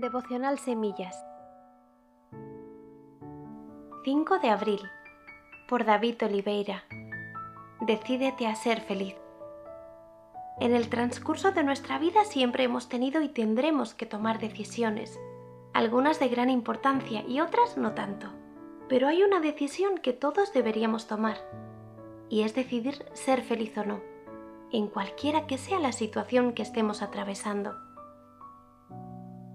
Devocional Semillas 5 de abril por David Oliveira Decídete a ser feliz. En el transcurso de nuestra vida siempre hemos tenido y tendremos que tomar decisiones, algunas de gran importancia y otras no tanto. Pero hay una decisión que todos deberíamos tomar, y es decidir ser feliz o no, en cualquiera que sea la situación que estemos atravesando.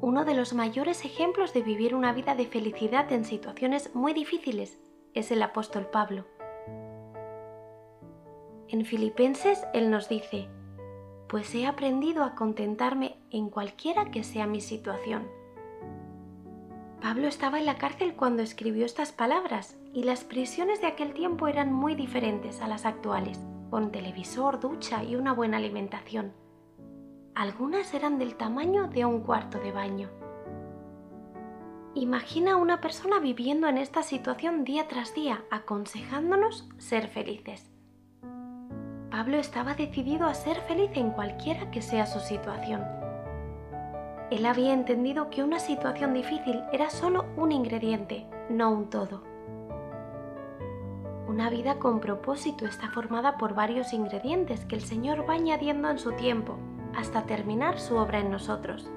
Uno de los mayores ejemplos de vivir una vida de felicidad en situaciones muy difíciles es el apóstol Pablo. En Filipenses él nos dice, pues he aprendido a contentarme en cualquiera que sea mi situación. Pablo estaba en la cárcel cuando escribió estas palabras y las prisiones de aquel tiempo eran muy diferentes a las actuales, con televisor, ducha y una buena alimentación. Algunas eran del tamaño de un cuarto de baño. Imagina una persona viviendo en esta situación día tras día, aconsejándonos ser felices. Pablo estaba decidido a ser feliz en cualquiera que sea su situación. Él había entendido que una situación difícil era solo un ingrediente, no un todo. Una vida con propósito está formada por varios ingredientes que el Señor va añadiendo en su tiempo hasta terminar su obra en nosotros.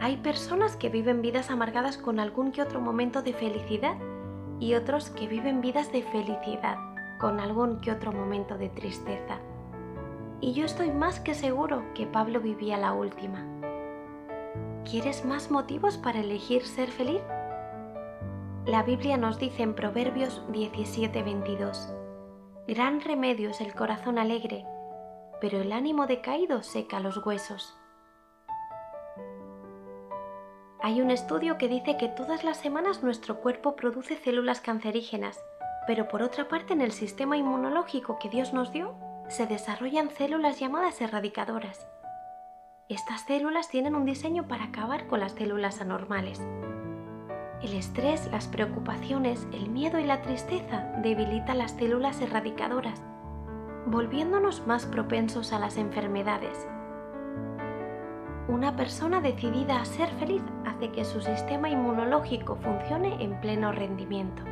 Hay personas que viven vidas amargadas con algún que otro momento de felicidad y otros que viven vidas de felicidad con algún que otro momento de tristeza. Y yo estoy más que seguro que Pablo vivía la última. ¿Quieres más motivos para elegir ser feliz? La Biblia nos dice en Proverbios 17:22, Gran remedio es el corazón alegre pero el ánimo decaído seca los huesos. Hay un estudio que dice que todas las semanas nuestro cuerpo produce células cancerígenas, pero por otra parte en el sistema inmunológico que Dios nos dio se desarrollan células llamadas erradicadoras. Estas células tienen un diseño para acabar con las células anormales. El estrés, las preocupaciones, el miedo y la tristeza debilitan las células erradicadoras volviéndonos más propensos a las enfermedades. Una persona decidida a ser feliz hace que su sistema inmunológico funcione en pleno rendimiento.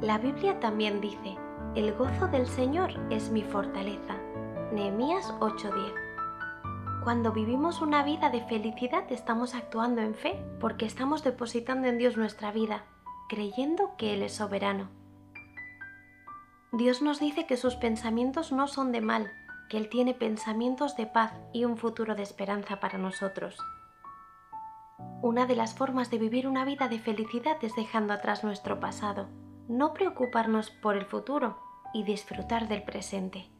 La Biblia también dice, el gozo del Señor es mi fortaleza. Nehemías 8:10. Cuando vivimos una vida de felicidad estamos actuando en fe porque estamos depositando en Dios nuestra vida, creyendo que Él es soberano. Dios nos dice que sus pensamientos no son de mal, que Él tiene pensamientos de paz y un futuro de esperanza para nosotros. Una de las formas de vivir una vida de felicidad es dejando atrás nuestro pasado, no preocuparnos por el futuro y disfrutar del presente.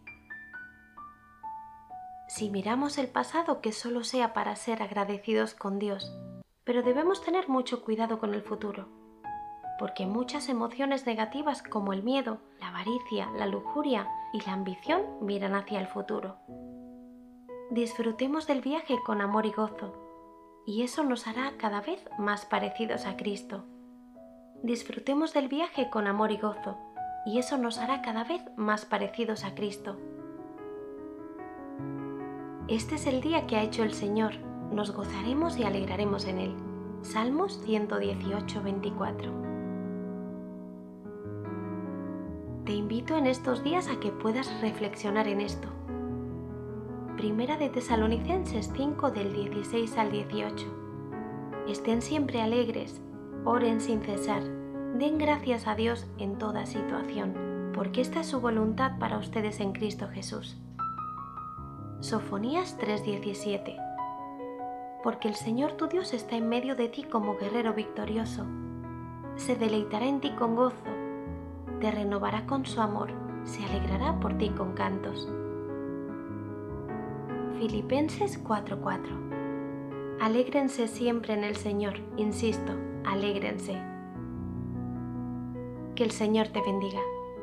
Si miramos el pasado, que solo sea para ser agradecidos con Dios, pero debemos tener mucho cuidado con el futuro porque muchas emociones negativas como el miedo, la avaricia, la lujuria y la ambición miran hacia el futuro. Disfrutemos del viaje con amor y gozo, y eso nos hará cada vez más parecidos a Cristo. Disfrutemos del viaje con amor y gozo, y eso nos hará cada vez más parecidos a Cristo. Este es el día que ha hecho el Señor, nos gozaremos y alegraremos en él. Salmos 118, 24. Te invito en estos días a que puedas reflexionar en esto. Primera de Tesalonicenses 5 del 16 al 18. Estén siempre alegres, oren sin cesar, den gracias a Dios en toda situación, porque esta es su voluntad para ustedes en Cristo Jesús. Sofonías 3:17 Porque el Señor tu Dios está en medio de ti como guerrero victorioso. Se deleitará en ti con gozo te renovará con su amor, se alegrará por ti con cantos. Filipenses 4:4 Alégrense siempre en el Señor, insisto, alégrense. Que el Señor te bendiga.